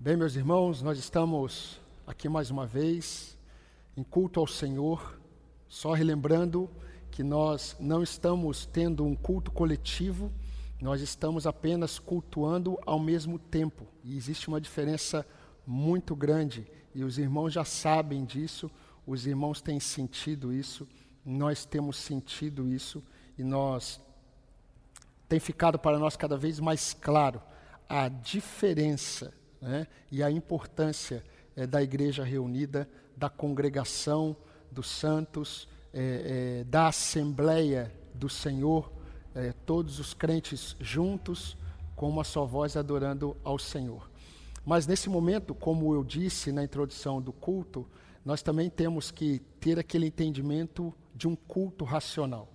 Bem, meus irmãos, nós estamos aqui mais uma vez em culto ao Senhor, só relembrando que nós não estamos tendo um culto coletivo, nós estamos apenas cultuando ao mesmo tempo. E existe uma diferença muito grande, e os irmãos já sabem disso, os irmãos têm sentido isso, nós temos sentido isso, e nós tem ficado para nós cada vez mais claro a diferença né, e a importância é, da igreja reunida, da congregação dos santos, é, é, da assembleia do Senhor, todos os crentes juntos, com uma só voz adorando ao Senhor. Mas nesse momento, como eu disse na introdução do culto, nós também temos que ter aquele entendimento de um culto racional.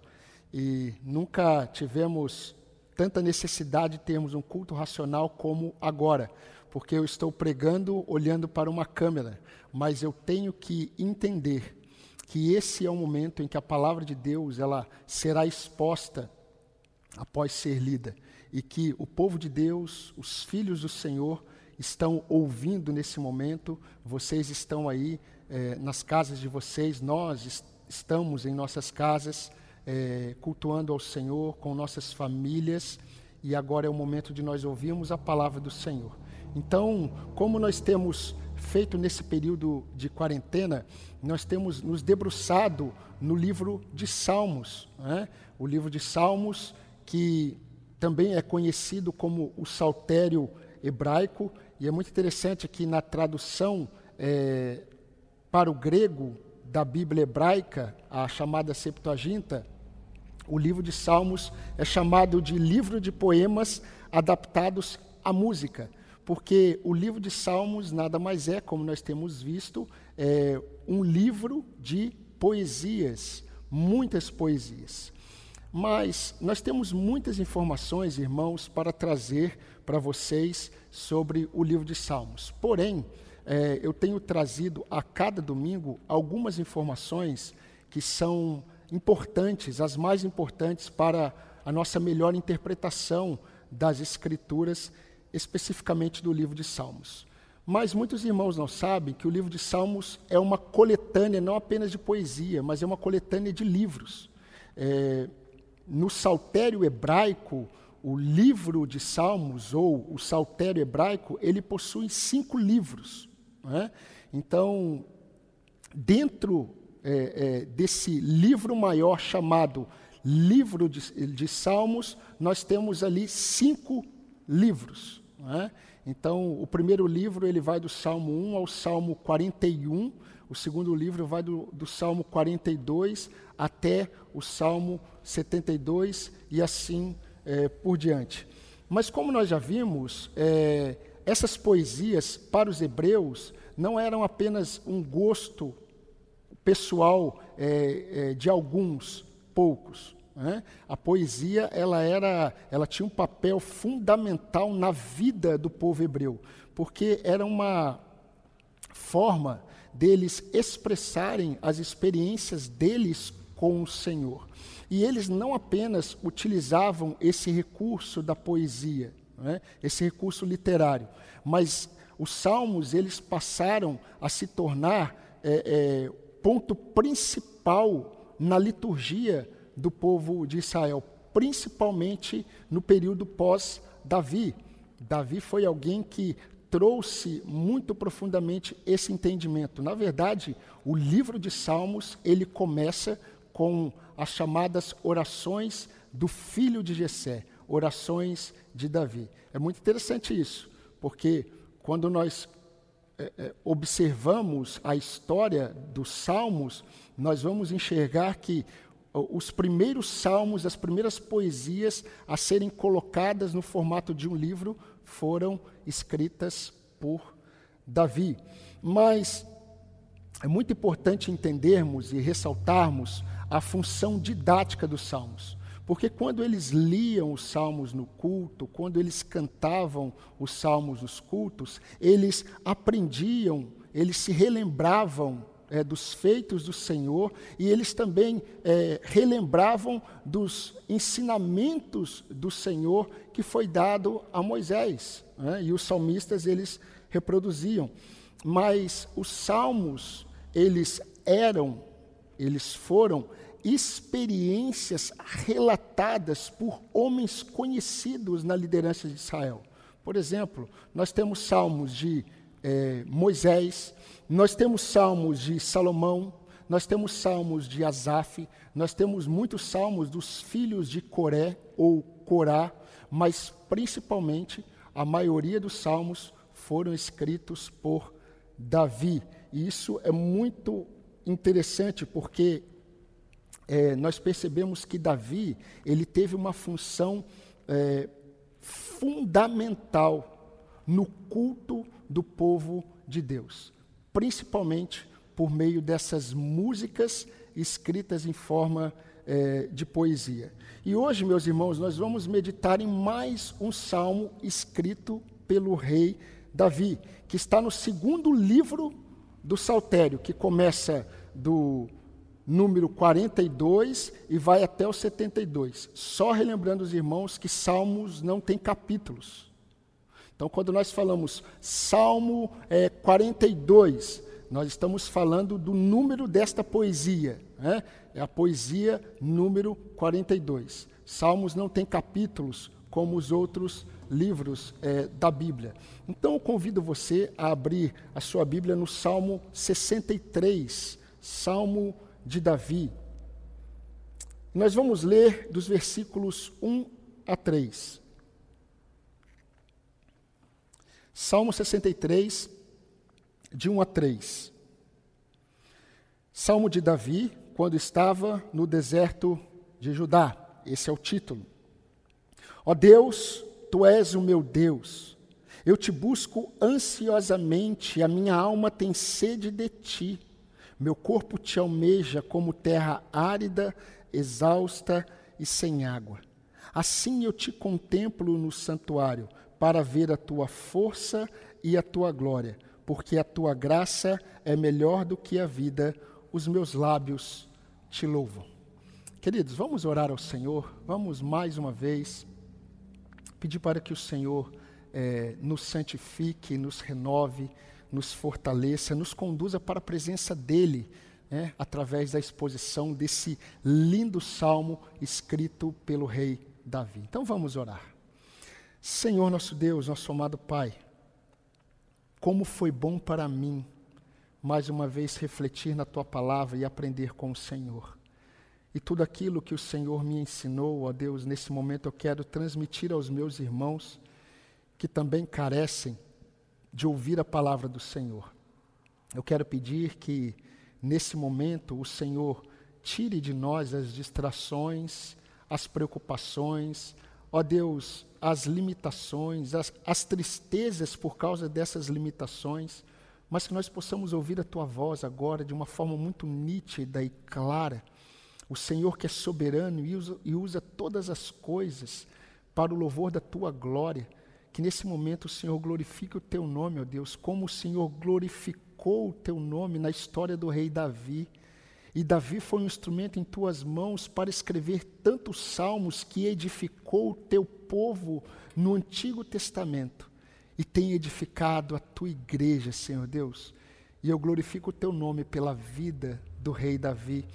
E nunca tivemos tanta necessidade de termos um culto racional como agora, porque eu estou pregando olhando para uma câmera, mas eu tenho que entender que esse é o momento em que a palavra de Deus ela será exposta após ser lida e que o povo de Deus, os filhos do Senhor estão ouvindo nesse momento. Vocês estão aí eh, nas casas de vocês, nós est estamos em nossas casas eh, cultuando ao Senhor com nossas famílias e agora é o momento de nós ouvirmos a palavra do Senhor. Então, como nós temos feito nesse período de quarentena, nós temos nos debruçado no livro de Salmos, né? o livro de Salmos, que também é conhecido como o Saltério hebraico, e é muito interessante que na tradução é, para o grego da Bíblia hebraica, a chamada Septuaginta, o livro de Salmos é chamado de livro de poemas adaptados à música porque o livro de Salmos nada mais é, como nós temos visto, é um livro de poesias, muitas poesias. Mas nós temos muitas informações, irmãos, para trazer para vocês sobre o livro de Salmos. Porém, é, eu tenho trazido a cada domingo algumas informações que são importantes, as mais importantes para a nossa melhor interpretação das Escrituras especificamente do livro de Salmos. Mas muitos irmãos não sabem que o livro de Salmos é uma coletânea não apenas de poesia, mas é uma coletânea de livros. É, no saltério hebraico, o livro de Salmos, ou o saltério hebraico, ele possui cinco livros. É? Então, dentro é, é, desse livro maior chamado Livro de, de Salmos, nós temos ali cinco livros. É? Então, o primeiro livro ele vai do Salmo 1 ao Salmo 41, o segundo livro vai do, do Salmo 42 até o Salmo 72 e assim é, por diante. Mas, como nós já vimos, é, essas poesias para os hebreus não eram apenas um gosto pessoal é, é de alguns poucos. Né? A poesia ela era, ela tinha um papel fundamental na vida do povo hebreu, porque era uma forma deles expressarem as experiências deles com o Senhor. E eles não apenas utilizavam esse recurso da poesia, né? esse recurso literário, mas os salmos eles passaram a se tornar é, é, ponto principal na liturgia do povo de Israel, principalmente no período pós-Davi. Davi foi alguém que trouxe muito profundamente esse entendimento. Na verdade, o livro de Salmos, ele começa com as chamadas orações do filho de Jessé, orações de Davi. É muito interessante isso, porque quando nós é, observamos a história dos Salmos, nós vamos enxergar que os primeiros salmos, as primeiras poesias a serem colocadas no formato de um livro foram escritas por Davi. Mas é muito importante entendermos e ressaltarmos a função didática dos salmos. Porque quando eles liam os salmos no culto, quando eles cantavam os salmos nos cultos, eles aprendiam, eles se relembravam é, dos feitos do Senhor e eles também é, relembravam dos ensinamentos do Senhor que foi dado a Moisés. Né? E os salmistas eles reproduziam. Mas os salmos, eles eram, eles foram experiências relatadas por homens conhecidos na liderança de Israel. Por exemplo, nós temos salmos de é, Moisés, nós temos salmos de Salomão, nós temos salmos de Asaf, nós temos muitos salmos dos filhos de Coré ou Corá, mas principalmente a maioria dos salmos foram escritos por Davi. E isso é muito interessante porque é, nós percebemos que Davi ele teve uma função é, fundamental no culto do povo de Deus, principalmente por meio dessas músicas escritas em forma é, de poesia. E hoje, meus irmãos, nós vamos meditar em mais um salmo escrito pelo rei Davi, que está no segundo livro do Saltério, que começa do número 42 e vai até o 72. Só relembrando os irmãos que Salmos não tem capítulos. Então, quando nós falamos Salmo é, 42, nós estamos falando do número desta poesia. Né? É a poesia número 42. Salmos não tem capítulos como os outros livros é, da Bíblia. Então, eu convido você a abrir a sua Bíblia no Salmo 63, Salmo de Davi. Nós vamos ler dos versículos 1 a 3. Salmo 63, de 1 a 3. Salmo de Davi, quando estava no deserto de Judá. Esse é o título. Ó Deus, tu és o meu Deus. Eu te busco ansiosamente, a minha alma tem sede de ti. Meu corpo te almeja como terra árida, exausta e sem água. Assim eu te contemplo no santuário, para ver a tua força e a tua glória, porque a tua graça é melhor do que a vida, os meus lábios te louvam. Queridos, vamos orar ao Senhor, vamos mais uma vez pedir para que o Senhor eh, nos santifique, nos renove, nos fortaleça, nos conduza para a presença dEle, né, através da exposição desse lindo salmo escrito pelo rei Davi. Então vamos orar. Senhor nosso Deus, nosso amado Pai, como foi bom para mim, mais uma vez, refletir na Tua palavra e aprender com o Senhor. E tudo aquilo que o Senhor me ensinou, ó Deus, nesse momento eu quero transmitir aos meus irmãos que também carecem de ouvir a palavra do Senhor. Eu quero pedir que, nesse momento, o Senhor tire de nós as distrações, as preocupações, ó Deus, as limitações, as, as tristezas por causa dessas limitações, mas que nós possamos ouvir a Tua voz agora de uma forma muito nítida e clara. O Senhor que é soberano e usa, e usa todas as coisas para o louvor da Tua glória que nesse momento o Senhor glorifique o teu nome, ó Deus, como o Senhor glorificou o teu nome na história do rei Davi. E Davi foi um instrumento em tuas mãos para escrever tantos salmos que edificou o teu povo no Antigo Testamento e tem edificado a tua igreja, Senhor Deus. E eu glorifico o teu nome pela vida do rei Davi,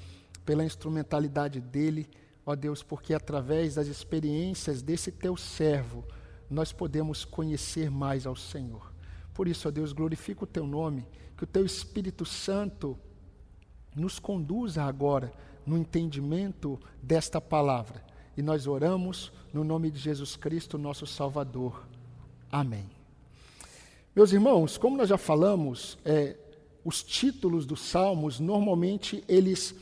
pela instrumentalidade dele, ó Deus, porque através das experiências desse teu servo, nós podemos conhecer mais ao Senhor. Por isso, ó Deus, glorifica o teu nome, que o teu Espírito Santo nos conduza agora no entendimento desta palavra. E nós oramos no nome de Jesus Cristo, nosso Salvador. Amém. Meus irmãos, como nós já falamos, é, os títulos dos salmos, normalmente eles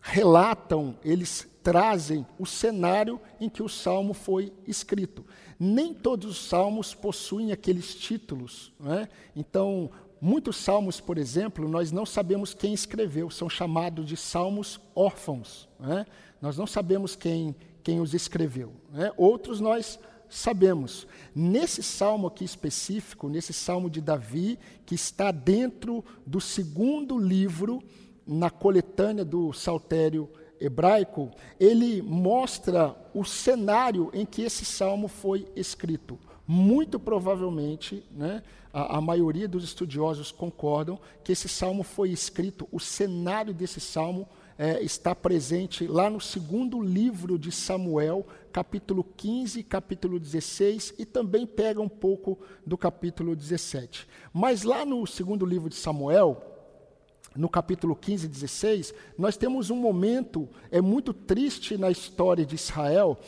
relatam, eles trazem o cenário em que o salmo foi escrito. Nem todos os salmos possuem aqueles títulos. Né? Então, muitos salmos, por exemplo, nós não sabemos quem escreveu, são chamados de salmos órfãos. Né? Nós não sabemos quem, quem os escreveu. Né? Outros nós sabemos. Nesse salmo aqui específico, nesse salmo de Davi, que está dentro do segundo livro na coletânea do Saltério hebraico, ele mostra o cenário em que esse salmo foi escrito. Muito provavelmente, né, a, a, maioria dos estudiosos concordam que esse salmo foi escrito, o cenário desse salmo é, está presente lá no segundo livro de Samuel, capítulo 15, capítulo 16, e também pega um pouco do capítulo 17. Mas lá no segundo livro de Samuel, no capítulo 15 e 16, nós temos um momento é muito triste na história de Israel,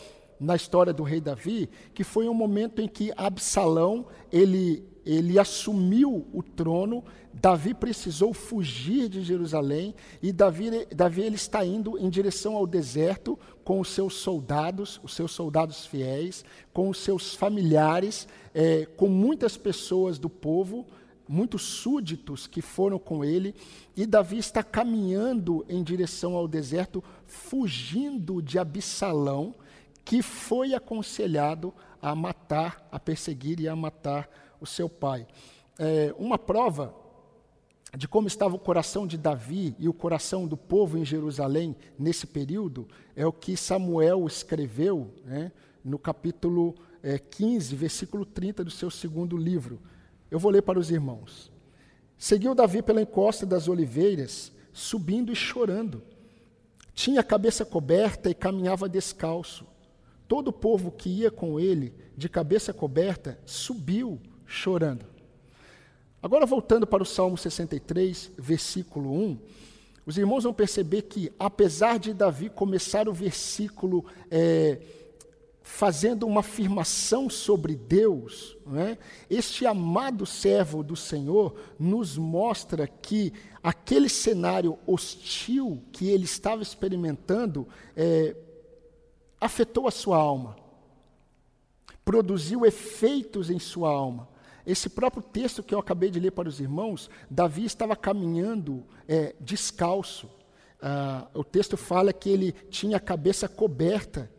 na história do rei Davi, que foi um momento em que Absalão, ele ele assumiu o trono, Davi precisou fugir de Jerusalém e Davi, Davi ele está indo em direção ao deserto com os seus soldados, os seus soldados fiéis, com os seus familiares, é, com muitas pessoas do povo, muitos súditos que foram com ele, e Davi está caminhando em direção ao deserto, fugindo de Absalão, que foi aconselhado a matar, a perseguir e a matar o seu pai. É, uma prova de como estava o coração de Davi e o coração do povo em Jerusalém nesse período é o que Samuel escreveu né, no capítulo é, 15, versículo 30 do seu segundo livro. Eu vou ler para os irmãos. Seguiu Davi pela encosta das oliveiras, subindo e chorando. Tinha a cabeça coberta e caminhava descalço. Todo o povo que ia com ele, de cabeça coberta, subiu chorando. Agora, voltando para o Salmo 63, versículo 1, os irmãos vão perceber que, apesar de Davi começar o versículo é, fazendo uma afirmação sobre Deus, é? este amado servo do Senhor nos mostra que aquele cenário hostil que ele estava experimentando é, afetou a sua alma, produziu efeitos em sua alma. Esse próprio texto que eu acabei de ler para os irmãos, Davi estava caminhando é, descalço. Ah, o texto fala que ele tinha a cabeça coberta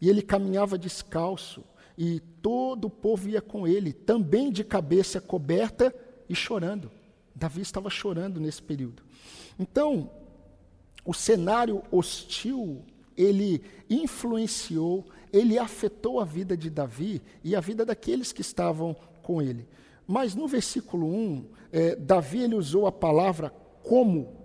e ele caminhava descalço, e todo o povo ia com ele, também de cabeça coberta e chorando. Davi estava chorando nesse período. Então, o cenário hostil, ele influenciou, ele afetou a vida de Davi e a vida daqueles que estavam com ele. Mas no versículo 1, é, Davi ele usou a palavra como,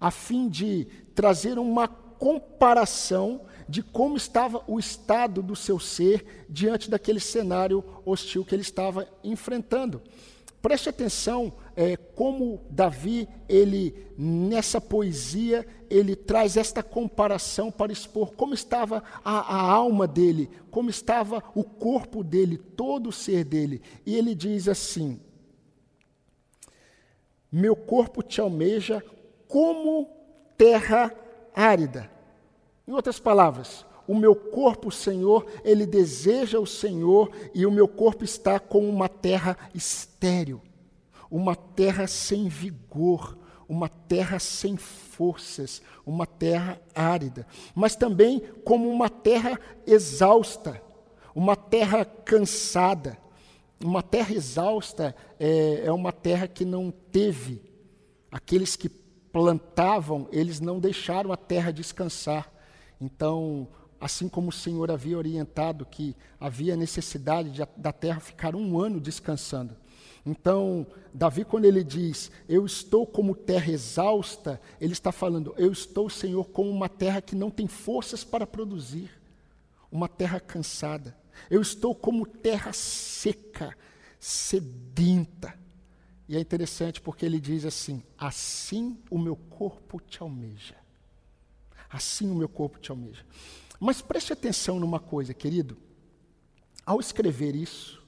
a fim de trazer uma comparação de como estava o estado do seu ser diante daquele cenário hostil que ele estava enfrentando. Preste atenção é, como Davi, ele nessa poesia, ele traz esta comparação para expor como estava a, a, alma dele, como estava o corpo dele, todo o ser dele. E ele diz assim: Meu corpo te almeja como terra árida. Em outras palavras, o meu corpo, Senhor, ele deseja o Senhor e o meu corpo está como uma terra estéril, uma terra sem vigor, uma terra sem forças, uma terra árida, mas também como uma terra exausta, uma terra cansada. Uma terra exausta é, é uma terra que não teve. Aqueles que plantavam, eles não deixaram a terra descansar. Então, assim como o Senhor havia orientado que havia necessidade de, da terra ficar um ano descansando. Então, Davi, quando ele diz, eu estou como terra exausta, ele está falando, eu estou, Senhor, como uma terra que não tem forças para produzir, uma terra cansada. Eu estou como terra seca, sedenta. E é interessante porque ele diz assim: assim o meu corpo te almeja assim o meu corpo te almeja. Mas preste atenção numa coisa, querido. Ao escrever isso,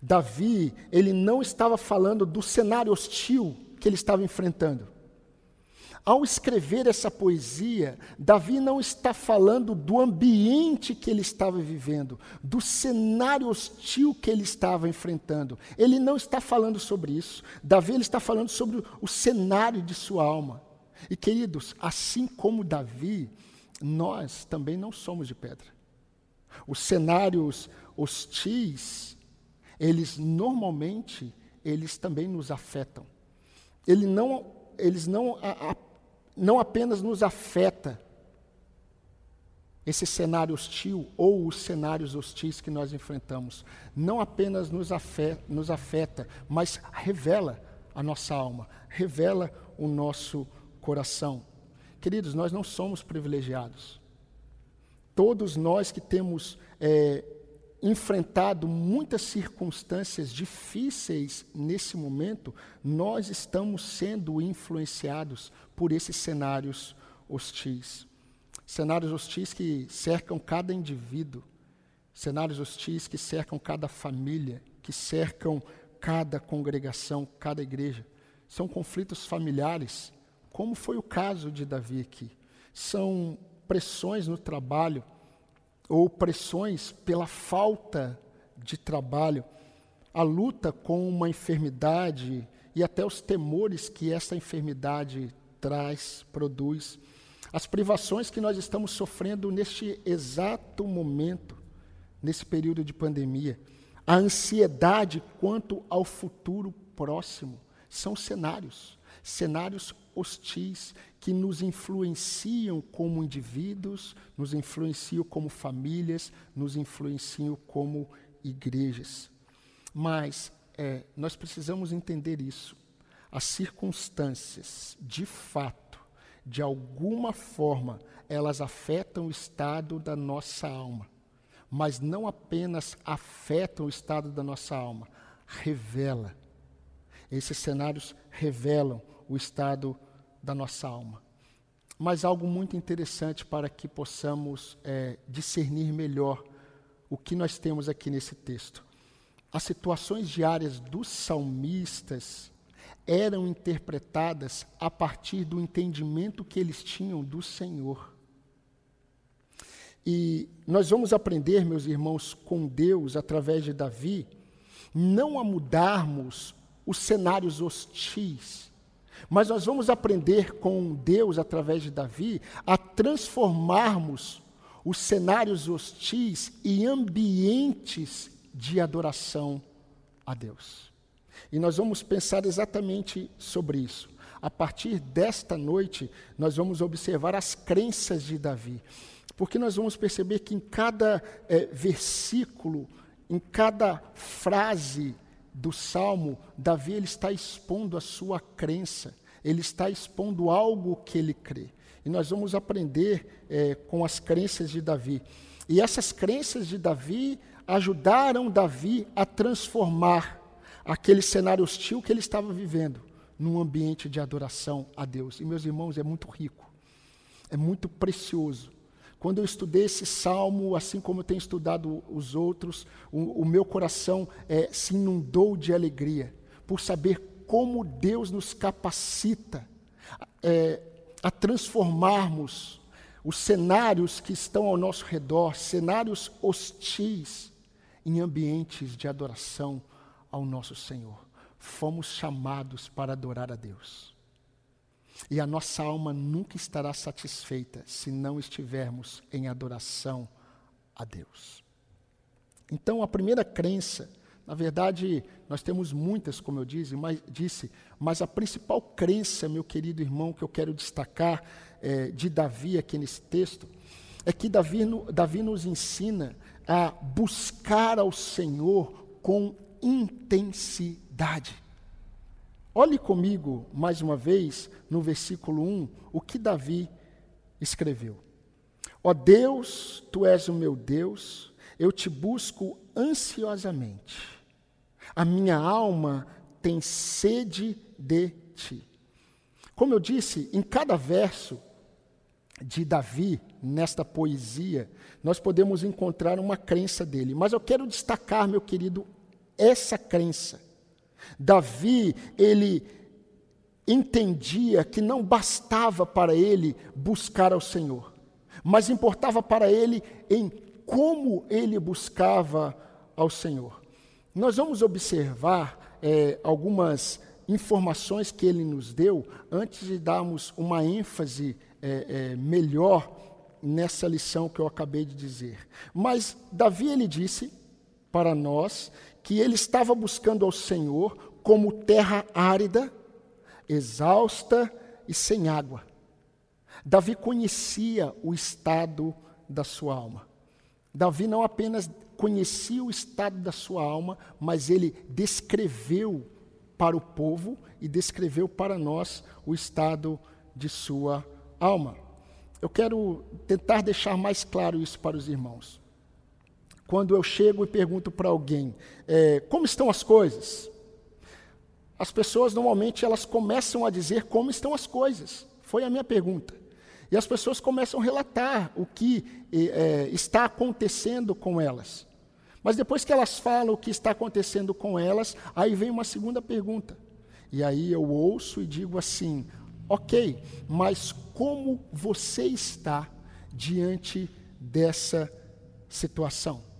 Davi, ele não estava falando do cenário hostil que ele estava enfrentando. Ao escrever essa poesia, Davi não está falando do ambiente que ele estava vivendo, do cenário hostil que ele estava enfrentando. Ele não está falando sobre isso. Davi ele está falando sobre o cenário de sua alma. E queridos, assim como Davi, nós também não somos de pedra. Os cenários hostis, eles normalmente eles também nos afetam. Ele não, eles não, a, a, não apenas nos afeta esse cenário hostil ou os cenários hostis que nós enfrentamos, não apenas nos afeta, nos afeta mas revela a nossa alma, revela o nosso coração. Queridos, nós não somos privilegiados. Todos nós que temos é, enfrentado muitas circunstâncias difíceis nesse momento, nós estamos sendo influenciados por esses cenários hostis. Cenários hostis que cercam cada indivíduo, cenários hostis que cercam cada família, que cercam cada congregação, cada igreja. São conflitos familiares, como foi o caso de Davi aqui. São pressões no trabalho, ou pressões pela falta de trabalho, a luta com uma enfermidade e até os temores que essa enfermidade traz, produz, as privações que nós estamos sofrendo neste exato momento, nesse período de pandemia, a ansiedade quanto ao futuro próximo, são cenários, cenários hostis que nos influenciam como indivíduos, nos influenciam como famílias, nos influenciam como igrejas. Mas é, nós precisamos entender isso. As circunstâncias, de fato, de alguma forma, elas afetam o estado da nossa alma. Mas não apenas afetam o estado da nossa alma, revela. Esses cenários revelam o estado da nossa alma. Mas algo muito interessante para que possamos é, discernir melhor o que nós temos aqui nesse texto. As situações diárias dos salmistas eram interpretadas a partir do entendimento que eles tinham do Senhor. E nós vamos aprender, meus irmãos, com Deus, através de Davi, não a mudarmos os cenários hostis, mas nós vamos aprender com Deus, através de Davi, a transformarmos os cenários hostis em ambientes de adoração a Deus. E nós vamos pensar exatamente sobre isso. A partir desta noite, nós vamos observar as crenças de Davi. Porque nós vamos perceber que em cada é, versículo, em cada frase do salmo, Davi ele está expondo a sua crença, ele está expondo algo que ele crê. E nós vamos aprender é, com as crenças de Davi. E essas crenças de Davi ajudaram Davi a transformar aquele cenário hostil que ele estava vivendo num ambiente de adoração a Deus. E, meus irmãos, é muito rico, é muito precioso. Quando eu estudei esse salmo, assim como eu tenho estudado os outros, o, o meu coração é, se inundou de alegria por saber como Deus nos capacita é, a transformarmos os cenários que estão ao nosso redor, cenários hostis, em ambientes de adoração ao nosso Senhor. Fomos chamados para adorar a Deus. E a nossa alma nunca estará satisfeita se não estivermos em adoração a Deus. Então, a primeira crença, na verdade, nós temos muitas, como eu disse, mas, disse, mas a principal crença, meu querido irmão, que eu quero destacar é, de Davi aqui nesse texto, é que Davi, Davi nos ensina a buscar ao Senhor com intensidade. Olhe comigo mais uma vez no versículo 1 o que Davi escreveu. Ó oh Deus, tu és o meu Deus, eu te busco ansiosamente. A minha alma tem sede de ti. Como eu disse, em cada verso de Davi, nesta poesia, nós podemos encontrar uma crença dele. Mas eu quero destacar, meu querido, essa crença. Davi, ele entendia que não bastava para ele buscar ao Senhor, mas importava para ele em como ele buscava ao Senhor. Nós vamos observar é, algumas informações que ele nos deu antes de darmos uma ênfase é, é, melhor nessa lição que eu acabei de dizer. Mas Davi ele disse para nós que ele estava buscando ao Senhor como terra árida, exausta e sem água. Davi conhecia o estado da sua alma. Davi não apenas conhecia o estado da sua alma, mas ele descreveu para o povo e descreveu para nós o estado de sua alma. Eu quero tentar deixar mais claro isso para os irmãos. Quando eu chego e pergunto para alguém é, como estão as coisas, as pessoas normalmente elas começam a dizer como estão as coisas. Foi a minha pergunta. E as pessoas começam a relatar o que é, está acontecendo com elas. Mas depois que elas falam o que está acontecendo com elas, aí vem uma segunda pergunta. E aí eu ouço e digo assim: ok, mas como você está diante dessa situação?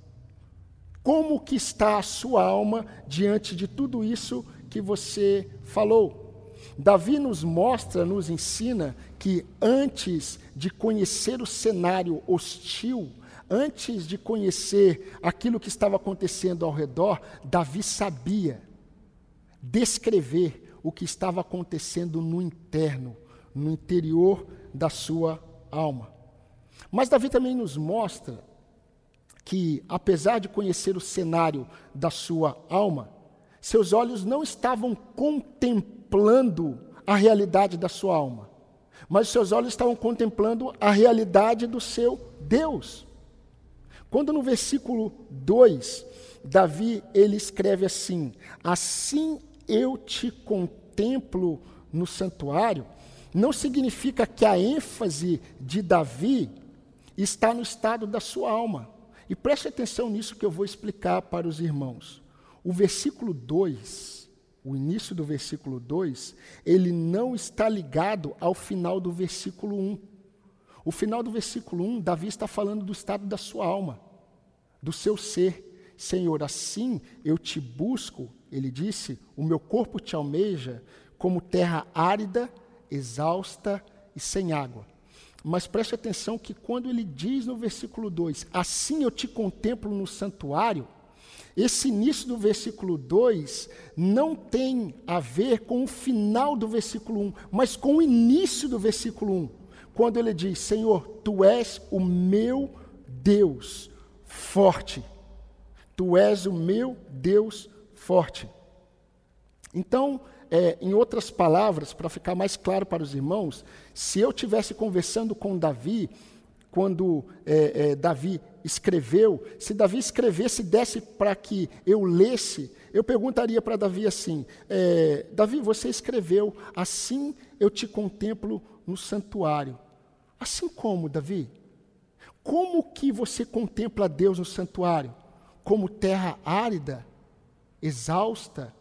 Como que está a sua alma diante de tudo isso que você falou? Davi nos mostra, nos ensina que antes de conhecer o cenário hostil, antes de conhecer aquilo que estava acontecendo ao redor, Davi sabia descrever o que estava acontecendo no interno, no interior da sua alma. Mas Davi também nos mostra que, apesar de conhecer o cenário da sua alma, seus olhos não estavam contemplando a realidade da sua alma, mas seus olhos estavam contemplando a realidade do seu Deus. Quando no versículo 2, Davi ele escreve assim: Assim eu te contemplo no santuário, não significa que a ênfase de Davi está no estado da sua alma. E preste atenção nisso que eu vou explicar para os irmãos. O versículo 2, o início do versículo 2, ele não está ligado ao final do versículo 1. Um. O final do versículo 1, Davi está falando do estado da sua alma, do seu ser. Senhor, assim eu te busco, ele disse, o meu corpo te almeja como terra árida, exausta e sem água. Mas preste atenção que quando ele diz no versículo 2, assim eu te contemplo no santuário, esse início do versículo 2 não tem a ver com o final do versículo 1, mas com o início do versículo 1 quando ele diz: Senhor, tu és o meu Deus forte. Tu és o meu Deus forte. Então, é, em outras palavras, para ficar mais claro para os irmãos, se eu tivesse conversando com Davi, quando é, é, Davi escreveu, se Davi escrevesse e desse para que eu lesse, eu perguntaria para Davi assim: é, Davi, você escreveu, assim eu te contemplo no santuário. Assim como, Davi, como que você contempla Deus no santuário? Como terra árida, exausta,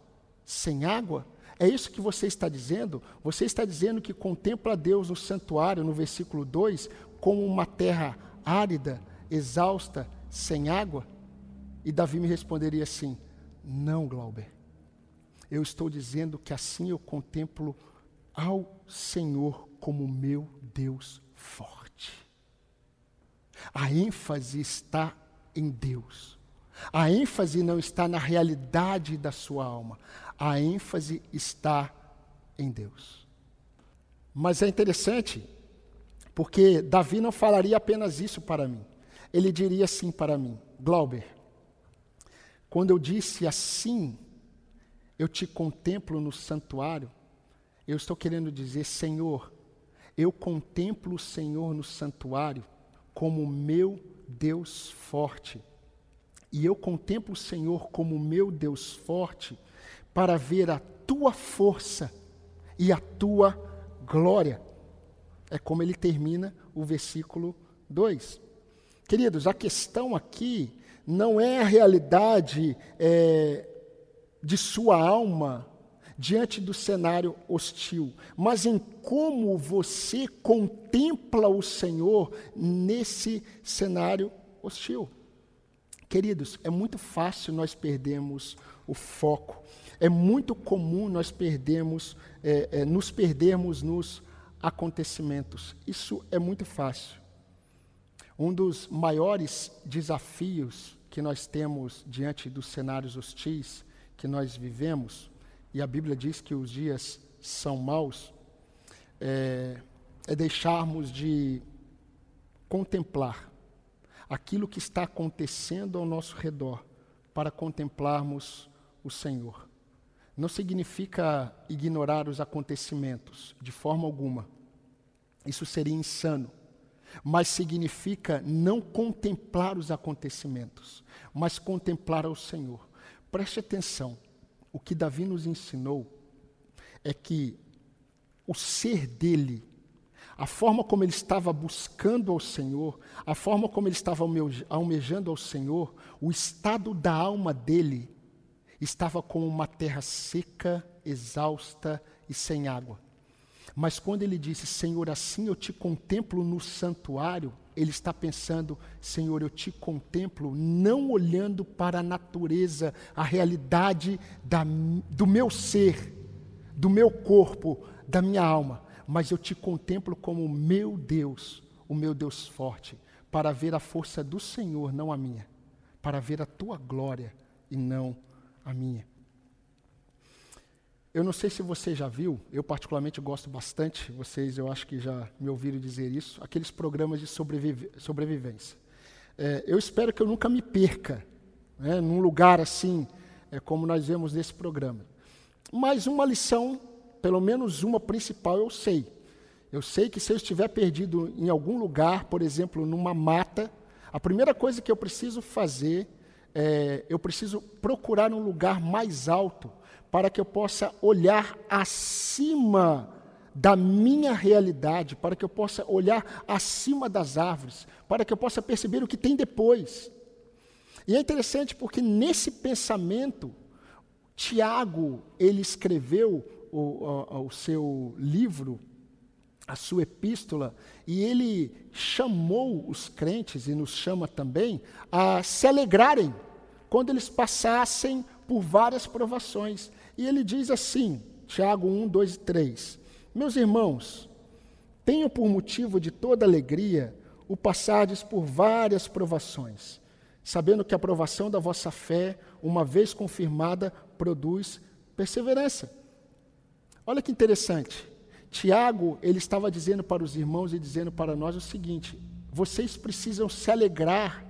sem água? É isso que você está dizendo? Você está dizendo que contempla Deus no santuário, no versículo 2, como uma terra árida, exausta, sem água? E Davi me responderia assim: Não, Glauber. Eu estou dizendo que assim eu contemplo ao Senhor como meu Deus forte. A ênfase está em Deus. A ênfase não está na realidade da sua alma. A ênfase está em Deus. Mas é interessante, porque Davi não falaria apenas isso para mim. Ele diria assim para mim: Glauber, quando eu disse assim, eu te contemplo no santuário, eu estou querendo dizer, Senhor, eu contemplo o Senhor no santuário como meu Deus forte. E eu contemplo o Senhor como meu Deus forte para ver a tua força e a tua glória. É como ele termina o versículo 2. Queridos, a questão aqui não é a realidade é, de sua alma diante do cenário hostil, mas em como você contempla o Senhor nesse cenário hostil. Queridos, é muito fácil nós perdermos o foco, é muito comum nós perdermos, é, é, nos perdermos nos acontecimentos. Isso é muito fácil. Um dos maiores desafios que nós temos diante dos cenários hostis que nós vivemos, e a Bíblia diz que os dias são maus, é, é deixarmos de contemplar aquilo que está acontecendo ao nosso redor para contemplarmos o Senhor. Não significa ignorar os acontecimentos, de forma alguma. Isso seria insano. Mas significa não contemplar os acontecimentos, mas contemplar ao Senhor. Preste atenção. O que Davi nos ensinou é que o ser dele a forma como ele estava buscando ao Senhor, a forma como ele estava almejando ao Senhor, o estado da alma dele estava como uma terra seca, exausta e sem água. Mas quando ele disse, Senhor, assim eu te contemplo no santuário, ele está pensando, Senhor, eu te contemplo não olhando para a natureza, a realidade da, do meu ser, do meu corpo, da minha alma, mas eu te contemplo como meu Deus, o meu Deus forte, para ver a força do Senhor, não a minha, para ver a tua glória e não a minha. Eu não sei se você já viu, eu particularmente gosto bastante, vocês eu acho que já me ouviram dizer isso, aqueles programas de sobreviv sobrevivência. É, eu espero que eu nunca me perca né, num lugar assim, é, como nós vemos nesse programa. Mas uma lição pelo menos uma principal eu sei. Eu sei que se eu estiver perdido em algum lugar, por exemplo, numa mata, a primeira coisa que eu preciso fazer é eu preciso procurar um lugar mais alto para que eu possa olhar acima da minha realidade, para que eu possa olhar acima das árvores, para que eu possa perceber o que tem depois. E é interessante porque nesse pensamento, Tiago, ele escreveu o, o, o seu livro, a sua epístola, e ele chamou os crentes, e nos chama também, a se alegrarem quando eles passassem por várias provações. E ele diz assim, Tiago 1, 2 e 3: Meus irmãos, tenham por motivo de toda alegria o passardes por várias provações, sabendo que a provação da vossa fé, uma vez confirmada, produz perseverança. Olha que interessante. Tiago, ele estava dizendo para os irmãos e dizendo para nós o seguinte: vocês precisam se alegrar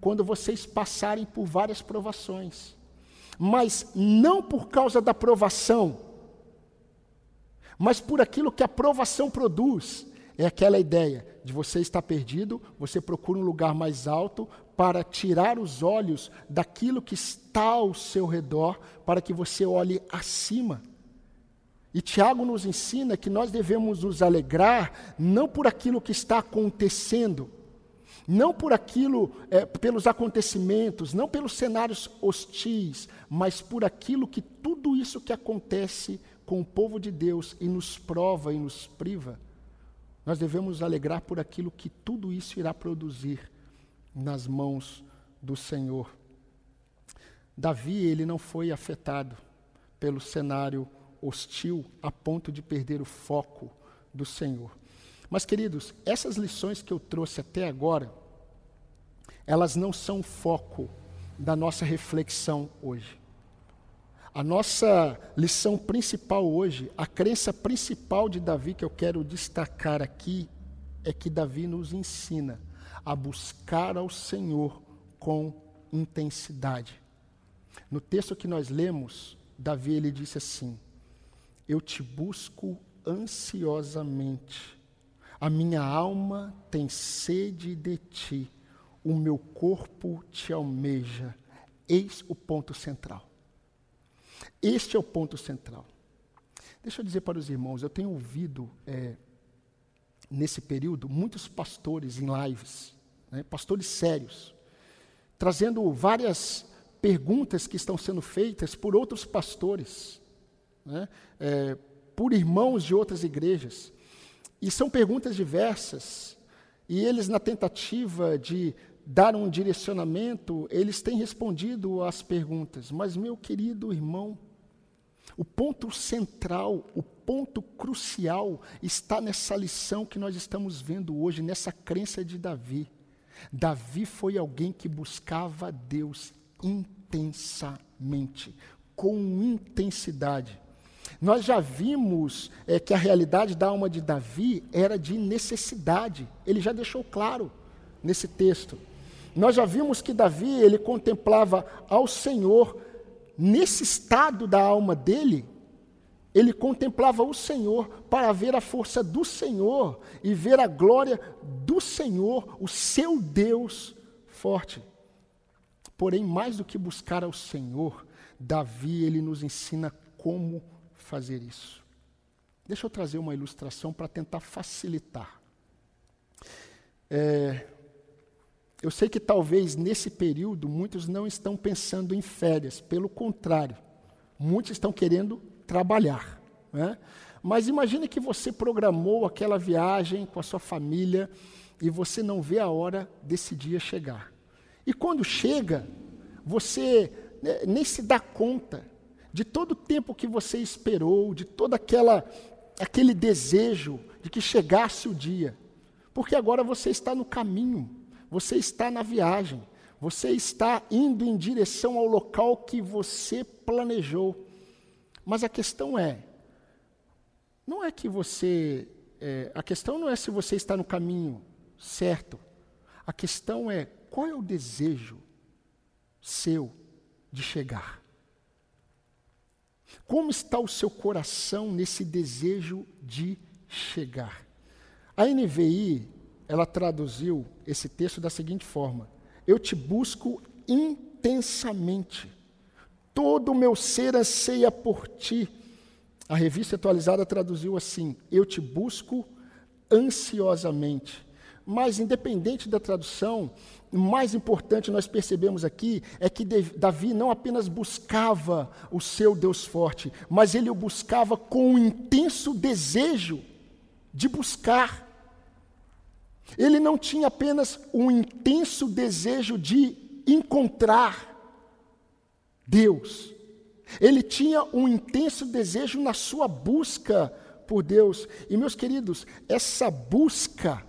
quando vocês passarem por várias provações, mas não por causa da provação, mas por aquilo que a provação produz. É aquela ideia de você estar perdido, você procura um lugar mais alto para tirar os olhos daquilo que está ao seu redor, para que você olhe acima. E Tiago nos ensina que nós devemos nos alegrar não por aquilo que está acontecendo, não por aquilo, é, pelos acontecimentos, não pelos cenários hostis, mas por aquilo que tudo isso que acontece com o povo de Deus e nos prova e nos priva, nós devemos nos alegrar por aquilo que tudo isso irá produzir nas mãos do Senhor. Davi, ele não foi afetado pelo cenário hostil a ponto de perder o foco do Senhor. Mas, queridos, essas lições que eu trouxe até agora, elas não são o foco da nossa reflexão hoje. A nossa lição principal hoje, a crença principal de Davi que eu quero destacar aqui, é que Davi nos ensina a buscar ao Senhor com intensidade. No texto que nós lemos, Davi ele disse assim: eu te busco ansiosamente. A minha alma tem sede de ti, o meu corpo te almeja. Eis o ponto central. Este é o ponto central. Deixa eu dizer para os irmãos, eu tenho ouvido é, nesse período muitos pastores em lives, né, pastores sérios, trazendo várias perguntas que estão sendo feitas por outros pastores né, é, por irmãos de outras igrejas. E são perguntas diversas, e eles, na tentativa de dar um direcionamento, eles têm respondido às perguntas. Mas, meu querido irmão, o ponto central, o ponto crucial está nessa lição que nós estamos vendo hoje, nessa crença de Davi. Davi foi alguém que buscava Deus intensamente, com intensidade. Nós já vimos é, que a realidade da alma de Davi era de necessidade. Ele já deixou claro nesse texto. Nós já vimos que Davi ele contemplava ao Senhor nesse estado da alma dele. Ele contemplava o Senhor para ver a força do Senhor e ver a glória do Senhor, o seu Deus forte. Porém, mais do que buscar ao Senhor, Davi ele nos ensina como fazer isso. Deixa eu trazer uma ilustração para tentar facilitar. É, eu sei que talvez nesse período muitos não estão pensando em férias, pelo contrário, muitos estão querendo trabalhar. Né? Mas imagine que você programou aquela viagem com a sua família e você não vê a hora desse dia chegar. E quando chega, você nem se dá conta de todo o tempo que você esperou, de todo aquela, aquele desejo de que chegasse o dia. Porque agora você está no caminho, você está na viagem, você está indo em direção ao local que você planejou. Mas a questão é, não é que você, é, a questão não é se você está no caminho certo. A questão é qual é o desejo seu de chegar. Como está o seu coração nesse desejo de chegar? A NVI, ela traduziu esse texto da seguinte forma: Eu te busco intensamente. Todo o meu ser anseia por ti. A revista atualizada traduziu assim: Eu te busco ansiosamente. Mas, independente da tradução, mais importante nós percebemos aqui é que Davi não apenas buscava o seu Deus forte, mas ele o buscava com um intenso desejo de buscar. Ele não tinha apenas um intenso desejo de encontrar Deus, ele tinha um intenso desejo na sua busca por Deus. E, meus queridos, essa busca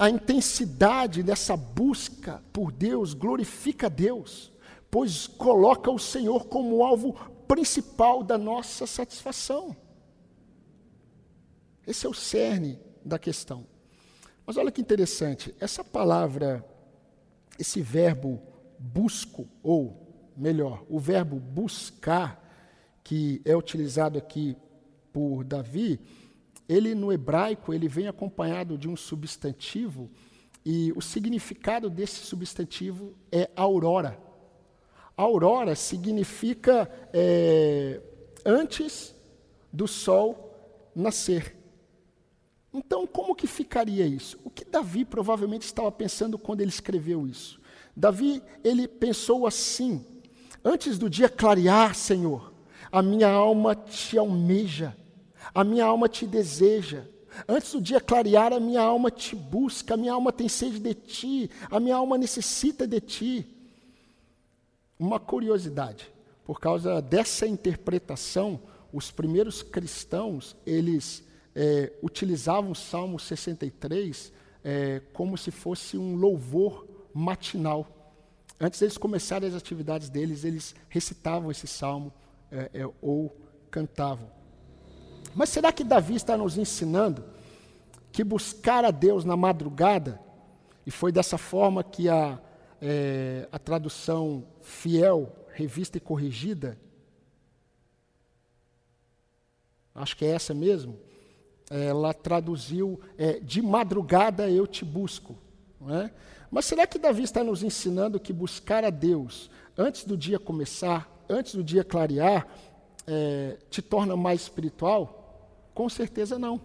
a intensidade dessa busca por Deus glorifica Deus, pois coloca o Senhor como alvo principal da nossa satisfação. Esse é o cerne da questão. Mas olha que interessante, essa palavra, esse verbo busco, ou melhor, o verbo buscar, que é utilizado aqui por Davi, ele no hebraico ele vem acompanhado de um substantivo e o significado desse substantivo é aurora. Aurora significa é, antes do sol nascer. Então, como que ficaria isso? O que Davi provavelmente estava pensando quando ele escreveu isso? Davi, ele pensou assim: Antes do dia clarear, Senhor, a minha alma te almeja a minha alma te deseja. Antes do dia clarear, a minha alma te busca, a minha alma tem sede de ti, a minha alma necessita de ti. Uma curiosidade, por causa dessa interpretação, os primeiros cristãos, eles é, utilizavam o Salmo 63 é, como se fosse um louvor matinal. Antes deles começarem as atividades deles, eles recitavam esse salmo é, é ou cantavam. Mas será que Davi está nos ensinando que buscar a Deus na madrugada, e foi dessa forma que a, é, a tradução fiel, revista e corrigida, acho que é essa mesmo, ela traduziu é, de madrugada eu te busco. É? Mas será que Davi está nos ensinando que buscar a Deus antes do dia começar, antes do dia clarear, é, te torna mais espiritual? Com certeza não.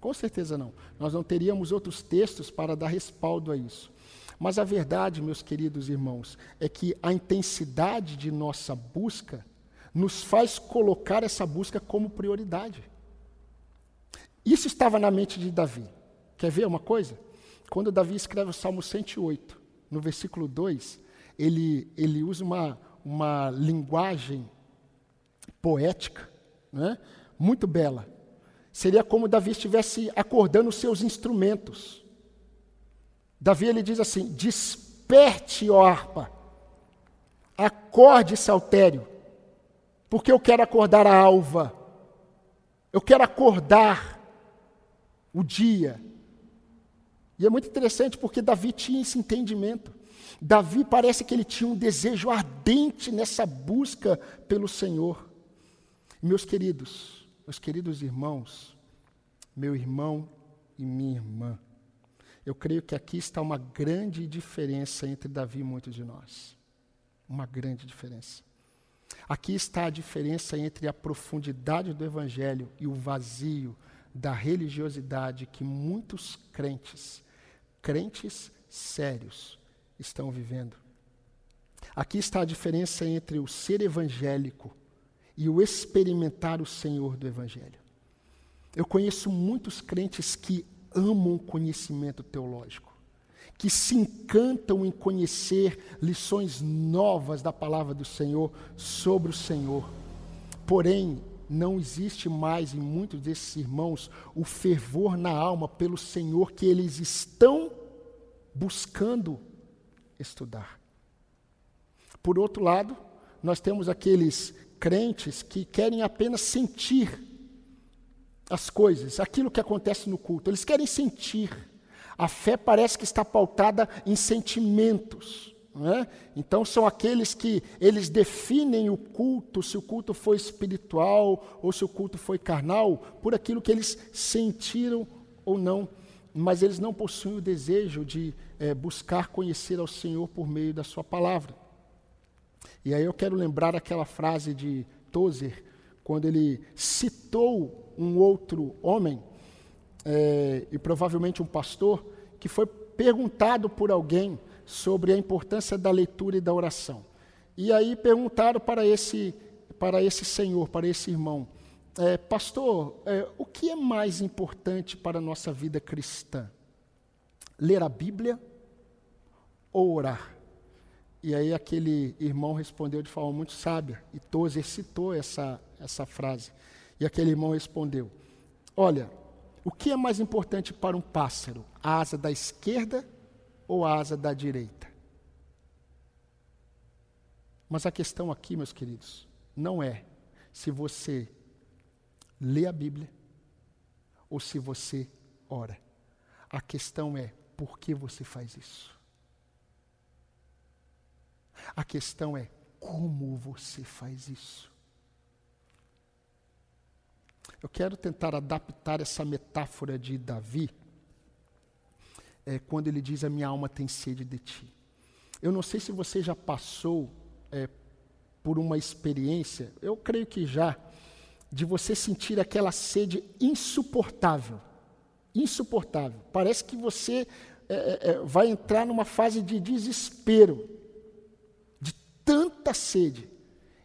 Com certeza não. Nós não teríamos outros textos para dar respaldo a isso. Mas a verdade, meus queridos irmãos, é que a intensidade de nossa busca nos faz colocar essa busca como prioridade. Isso estava na mente de Davi. Quer ver uma coisa? Quando Davi escreve o Salmo 108, no versículo 2, ele, ele usa uma, uma linguagem poética, né? muito bela. Seria como Davi estivesse acordando os seus instrumentos. Davi ele diz assim: Desperte, ó harpa, acorde, saltério, porque eu quero acordar a alva, eu quero acordar o dia. E é muito interessante porque Davi tinha esse entendimento. Davi parece que ele tinha um desejo ardente nessa busca pelo Senhor. Meus queridos, meus queridos irmãos, meu irmão e minha irmã, eu creio que aqui está uma grande diferença entre Davi e muitos de nós. Uma grande diferença. Aqui está a diferença entre a profundidade do Evangelho e o vazio da religiosidade que muitos crentes, crentes sérios, estão vivendo. Aqui está a diferença entre o ser evangélico e o experimentar o Senhor do Evangelho. Eu conheço muitos crentes que amam o conhecimento teológico, que se encantam em conhecer lições novas da palavra do Senhor sobre o Senhor. Porém, não existe mais em muitos desses irmãos o fervor na alma pelo Senhor que eles estão buscando estudar. Por outro lado, nós temos aqueles crentes que querem apenas sentir as coisas, aquilo que acontece no culto. Eles querem sentir. A fé parece que está pautada em sentimentos. É? Então são aqueles que eles definem o culto, se o culto foi espiritual ou se o culto foi carnal, por aquilo que eles sentiram ou não, mas eles não possuem o desejo de é, buscar conhecer ao Senhor por meio da Sua palavra. E aí eu quero lembrar aquela frase de Tozer, quando ele citou um outro homem, é, e provavelmente um pastor, que foi perguntado por alguém sobre a importância da leitura e da oração. E aí perguntaram para esse, para esse senhor, para esse irmão, é, pastor, é, o que é mais importante para a nossa vida cristã? Ler a Bíblia ou orar? E aí aquele irmão respondeu de forma muito sábia, e Tozer citou essa, essa frase. E aquele irmão respondeu: Olha, o que é mais importante para um pássaro, a asa da esquerda ou a asa da direita? Mas a questão aqui, meus queridos, não é se você lê a Bíblia ou se você ora. A questão é por que você faz isso. A questão é como você faz isso. Eu quero tentar adaptar essa metáfora de Davi, é, quando ele diz: A minha alma tem sede de ti. Eu não sei se você já passou é, por uma experiência, eu creio que já, de você sentir aquela sede insuportável. Insuportável. Parece que você é, é, é vai entrar numa fase de desespero, de tanta sede.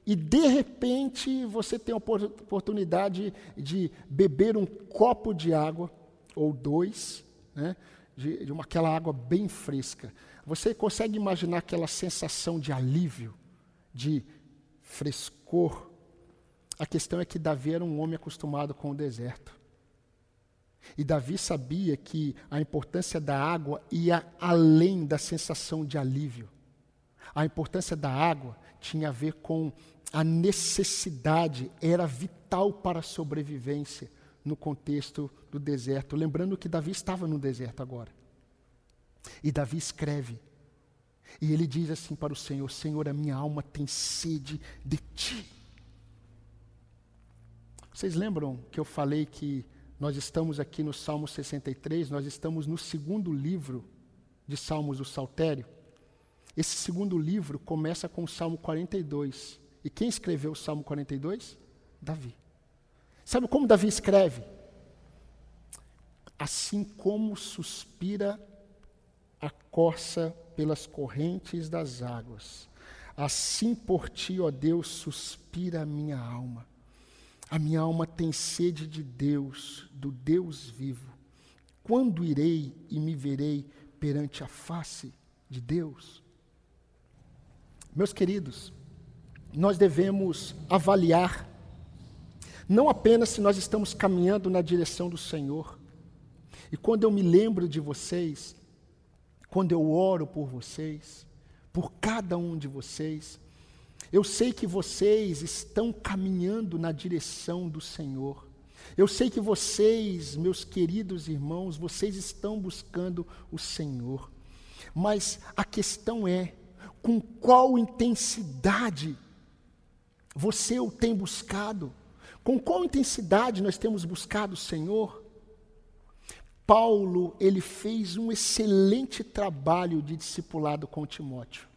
E de repente você tem a oportunidade de beber um copo de água, ou dois, né, de, de uma, aquela água bem fresca. Você consegue imaginar aquela sensação de alívio, de frescor? A questão é que Davi era um homem acostumado com o deserto. E Davi sabia que a importância da água ia além da sensação de alívio. A importância da água tinha a ver com a necessidade, era vital para a sobrevivência no contexto do deserto. Lembrando que Davi estava no deserto agora. E Davi escreve. E ele diz assim para o Senhor: Senhor, a minha alma tem sede de ti. Vocês lembram que eu falei que nós estamos aqui no Salmo 63, nós estamos no segundo livro de Salmos do Saltério? Esse segundo livro começa com o Salmo 42. E quem escreveu o Salmo 42? Davi. Sabe como Davi escreve? Assim como suspira a corça pelas correntes das águas, assim por ti, ó Deus, suspira a minha alma. A minha alma tem sede de Deus, do Deus vivo. Quando irei e me verei perante a face de Deus? Meus queridos, nós devemos avaliar não apenas se nós estamos caminhando na direção do Senhor. E quando eu me lembro de vocês, quando eu oro por vocês, por cada um de vocês. Eu sei que vocês estão caminhando na direção do Senhor. Eu sei que vocês, meus queridos irmãos, vocês estão buscando o Senhor. Mas a questão é: com qual intensidade você o tem buscado? Com qual intensidade nós temos buscado o Senhor? Paulo, ele fez um excelente trabalho de discipulado com Timóteo.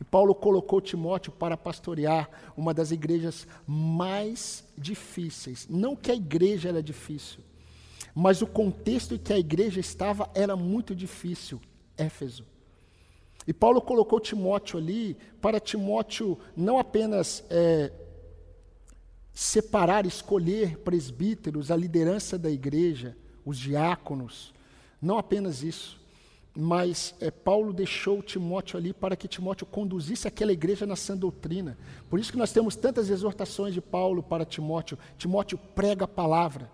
E Paulo colocou Timóteo para pastorear uma das igrejas mais difíceis. Não que a igreja era difícil, mas o contexto em que a igreja estava era muito difícil Éfeso. E Paulo colocou Timóteo ali para Timóteo não apenas é, separar, escolher presbíteros, a liderança da igreja, os diáconos, não apenas isso, mas é, Paulo deixou Timóteo ali para que Timóteo conduzisse aquela igreja na sã doutrina. Por isso que nós temos tantas exortações de Paulo para Timóteo. Timóteo prega a palavra.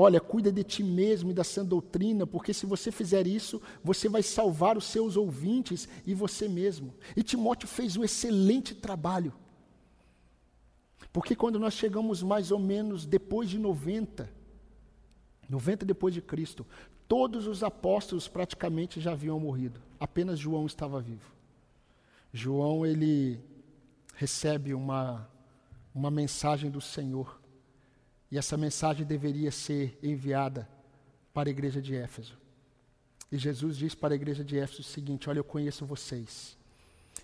Olha, cuida de ti mesmo e da sã doutrina, porque se você fizer isso, você vai salvar os seus ouvintes e você mesmo. E Timóteo fez um excelente trabalho. Porque quando nós chegamos mais ou menos depois de 90, 90 depois de Cristo, Todos os apóstolos praticamente já haviam morrido. Apenas João estava vivo. João ele recebe uma uma mensagem do Senhor. E essa mensagem deveria ser enviada para a igreja de Éfeso. E Jesus diz para a igreja de Éfeso o seguinte: Olha, eu conheço vocês.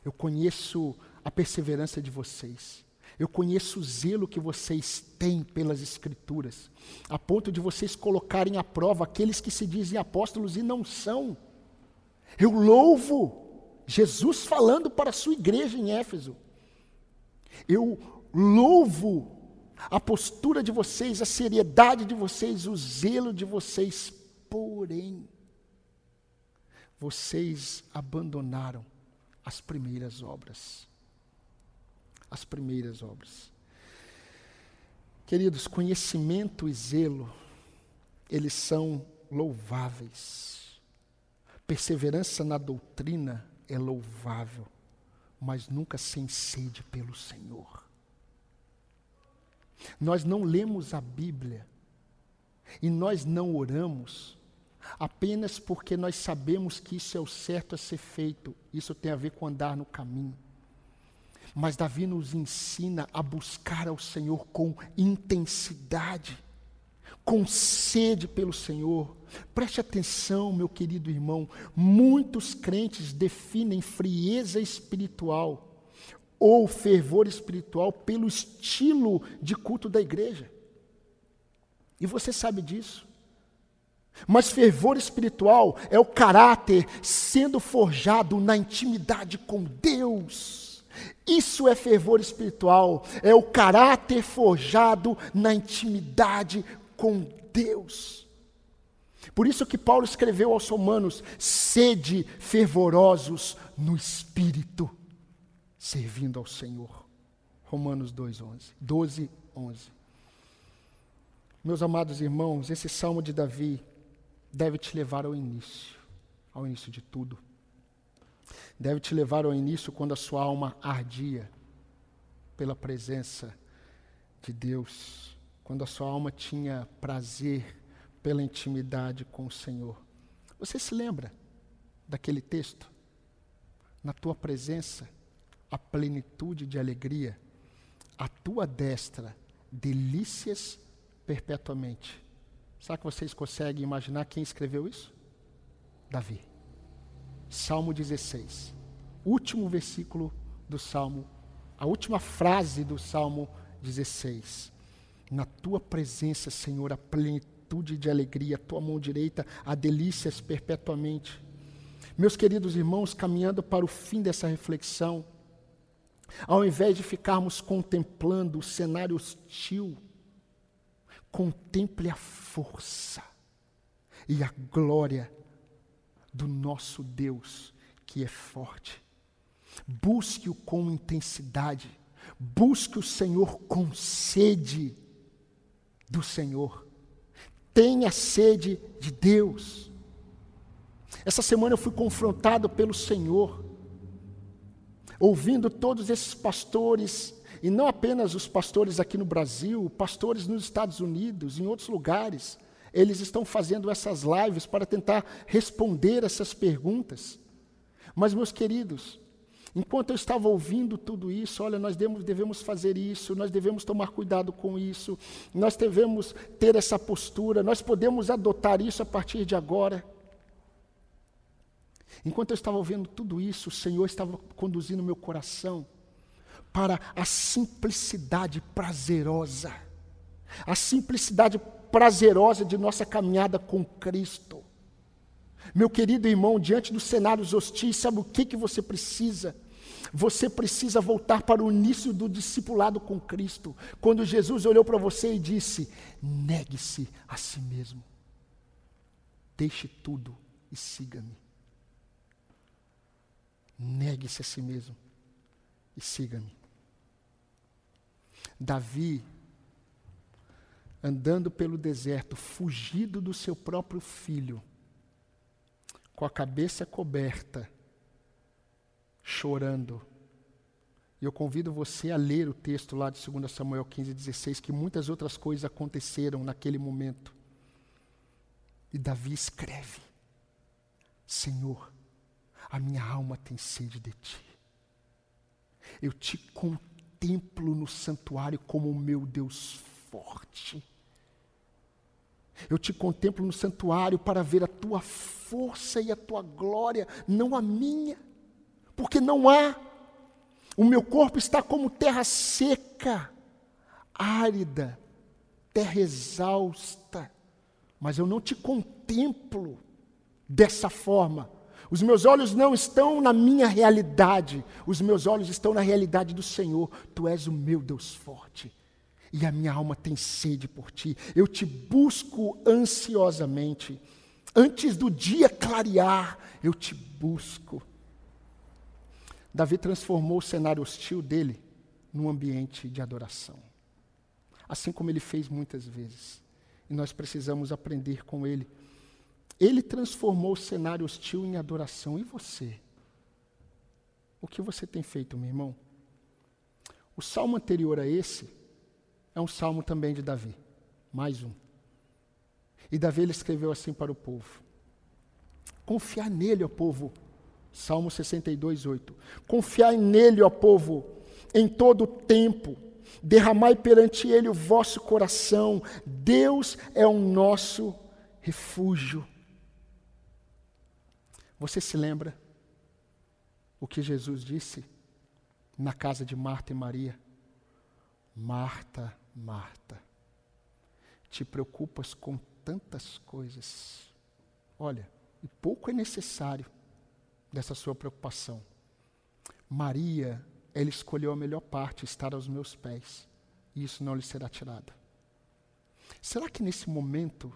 Eu conheço a perseverança de vocês. Eu conheço o zelo que vocês têm pelas Escrituras, a ponto de vocês colocarem à prova aqueles que se dizem apóstolos e não são. Eu louvo Jesus falando para a sua igreja em Éfeso. Eu louvo a postura de vocês, a seriedade de vocês, o zelo de vocês, porém, vocês abandonaram as primeiras obras as primeiras obras. Queridos, conhecimento e zelo, eles são louváveis. Perseverança na doutrina é louvável, mas nunca sem sede pelo Senhor. Nós não lemos a Bíblia e nós não oramos apenas porque nós sabemos que isso é o certo a ser feito. Isso tem a ver com andar no caminho. Mas Davi nos ensina a buscar ao Senhor com intensidade, com sede pelo Senhor. Preste atenção, meu querido irmão. Muitos crentes definem frieza espiritual ou fervor espiritual pelo estilo de culto da igreja. E você sabe disso. Mas fervor espiritual é o caráter sendo forjado na intimidade com Deus. Isso é fervor espiritual, é o caráter forjado na intimidade com Deus. Por isso que Paulo escreveu aos Romanos: sede fervorosos no espírito, servindo ao Senhor. Romanos 2, 11, 12, 11. Meus amados irmãos, esse salmo de Davi deve te levar ao início, ao início de tudo deve te levar ao início quando a sua alma ardia pela presença de Deus, quando a sua alma tinha prazer pela intimidade com o Senhor. Você se lembra daquele texto? Na tua presença, a plenitude de alegria, a tua destra, delícias perpetuamente. Será que vocês conseguem imaginar quem escreveu isso? Davi. Salmo 16. Último versículo do Salmo, a última frase do Salmo 16. Na tua presença, Senhor, a plenitude de alegria, a tua mão direita, há delícias perpetuamente. Meus queridos irmãos, caminhando para o fim dessa reflexão, ao invés de ficarmos contemplando o cenário hostil, contemple a força e a glória do nosso Deus que é forte. Busque-o com intensidade. Busque o Senhor com sede do Senhor. Tenha sede de Deus. Essa semana eu fui confrontado pelo Senhor, ouvindo todos esses pastores, e não apenas os pastores aqui no Brasil, pastores nos Estados Unidos, em outros lugares, eles estão fazendo essas lives para tentar responder essas perguntas. Mas, meus queridos, enquanto eu estava ouvindo tudo isso, olha, nós devemos, fazer isso, nós devemos tomar cuidado com isso, nós devemos ter essa postura, nós podemos adotar isso a partir de agora. Enquanto eu estava ouvindo tudo isso, o Senhor estava conduzindo meu coração para a simplicidade prazerosa. A simplicidade prazerosa de nossa caminhada com Cristo. Meu querido irmão, diante dos cenários hostis, sabe o que, que você precisa? Você precisa voltar para o início do discipulado com Cristo. Quando Jesus olhou para você e disse: negue-se a si mesmo, deixe tudo e siga-me. Negue-se a si mesmo e siga-me. Davi, andando pelo deserto, fugido do seu próprio filho, com a cabeça coberta, chorando. E eu convido você a ler o texto lá de 2 Samuel 15, 16, que muitas outras coisas aconteceram naquele momento. E Davi escreve: Senhor, a minha alma tem sede de ti. Eu te contemplo no santuário como o meu Deus forte. Eu te contemplo no santuário para ver a tua força e a tua glória, não a minha, porque não há. O meu corpo está como terra seca, árida, terra exausta, mas eu não te contemplo dessa forma. Os meus olhos não estão na minha realidade, os meus olhos estão na realidade do Senhor. Tu és o meu Deus forte, e a minha alma tem sede por ti. Eu te busco ansiosamente. Antes do dia clarear, eu te busco. Davi transformou o cenário hostil dele num ambiente de adoração. Assim como ele fez muitas vezes. E nós precisamos aprender com ele ele transformou o cenário hostil em adoração. E você? O que você tem feito, meu irmão? O salmo anterior a esse é um salmo também de Davi. Mais um. E Davi ele escreveu assim para o povo: Confiar nele, ó povo. Salmo 62, 8. Confiai nele, ó povo, em todo o tempo. Derramai perante ele o vosso coração. Deus é o nosso refúgio. Você se lembra o que Jesus disse na casa de Marta e Maria? Marta, Marta, te preocupas com tantas coisas. Olha, e pouco é necessário dessa sua preocupação. Maria, ela escolheu a melhor parte, estar aos meus pés, e isso não lhe será tirado. Será que nesse momento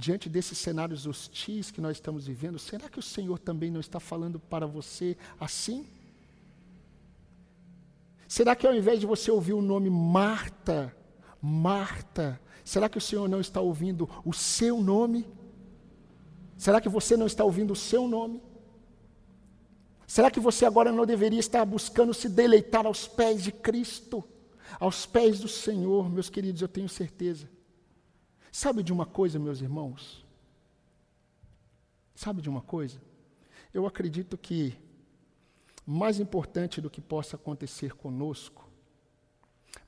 diante desses cenários hostis que nós estamos vivendo, será que o Senhor também não está falando para você assim? Será que ao invés de você ouvir o nome Marta, Marta, será que o Senhor não está ouvindo o seu nome? Será que você não está ouvindo o seu nome? Será que você agora não deveria estar buscando se deleitar aos pés de Cristo, aos pés do Senhor, meus queridos, eu tenho certeza Sabe de uma coisa, meus irmãos? Sabe de uma coisa? Eu acredito que mais importante do que possa acontecer conosco,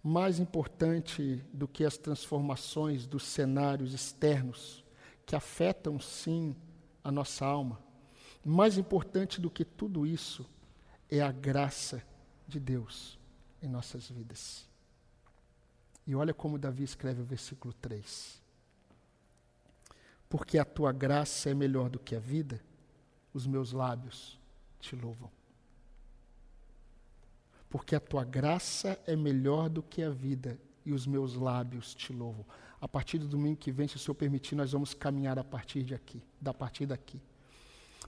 mais importante do que as transformações dos cenários externos, que afetam sim a nossa alma, mais importante do que tudo isso é a graça de Deus em nossas vidas. E olha como Davi escreve o versículo 3 porque a tua graça é melhor do que a vida, os meus lábios te louvam. Porque a tua graça é melhor do que a vida e os meus lábios te louvam. A partir do domingo que vem, se o Senhor permitir, nós vamos caminhar a partir de aqui, da partir daqui.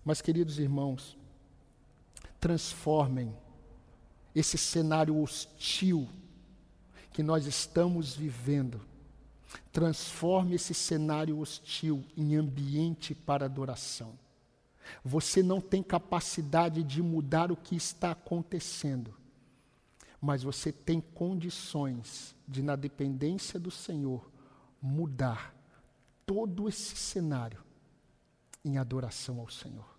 Mas, queridos irmãos, transformem esse cenário hostil que nós estamos vivendo Transforme esse cenário hostil em ambiente para adoração. Você não tem capacidade de mudar o que está acontecendo, mas você tem condições de, na dependência do Senhor, mudar todo esse cenário em adoração ao Senhor.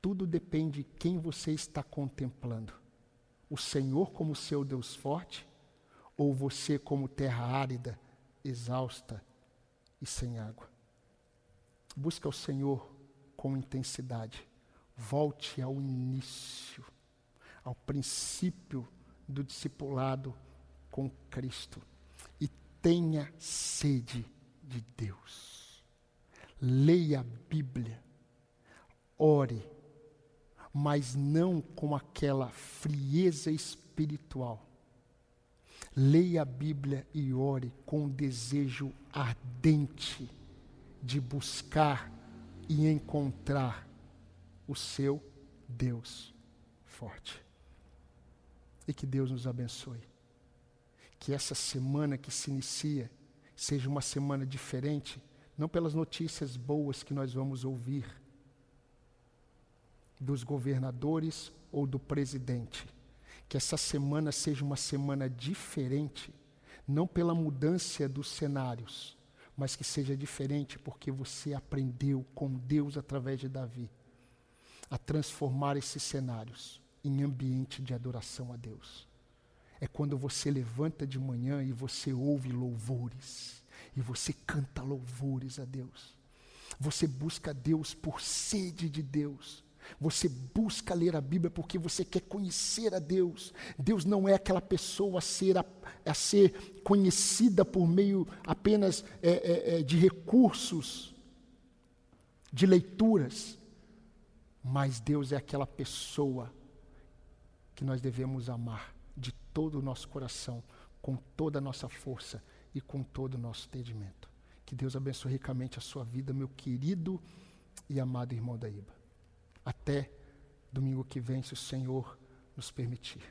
Tudo depende de quem você está contemplando. O Senhor como seu Deus forte ou você como terra árida, exausta e sem água. Busca o Senhor com intensidade. Volte ao início, ao princípio do discipulado com Cristo e tenha sede de Deus. Leia a Bíblia, ore, mas não com aquela frieza espiritual. Leia a Bíblia e ore com um desejo ardente de buscar e encontrar o seu Deus forte. E que Deus nos abençoe. Que essa semana que se inicia seja uma semana diferente, não pelas notícias boas que nós vamos ouvir dos governadores ou do presidente. Que essa semana seja uma semana diferente, não pela mudança dos cenários, mas que seja diferente porque você aprendeu com Deus através de Davi a transformar esses cenários em ambiente de adoração a Deus. É quando você levanta de manhã e você ouve louvores, e você canta louvores a Deus. Você busca Deus por sede de Deus. Você busca ler a Bíblia porque você quer conhecer a Deus. Deus não é aquela pessoa a ser, a, a ser conhecida por meio apenas é, é, é, de recursos, de leituras. Mas Deus é aquela pessoa que nós devemos amar de todo o nosso coração, com toda a nossa força e com todo o nosso entendimento. Que Deus abençoe ricamente a sua vida, meu querido e amado irmão da Iba. Até domingo que vem, se o Senhor nos permitir.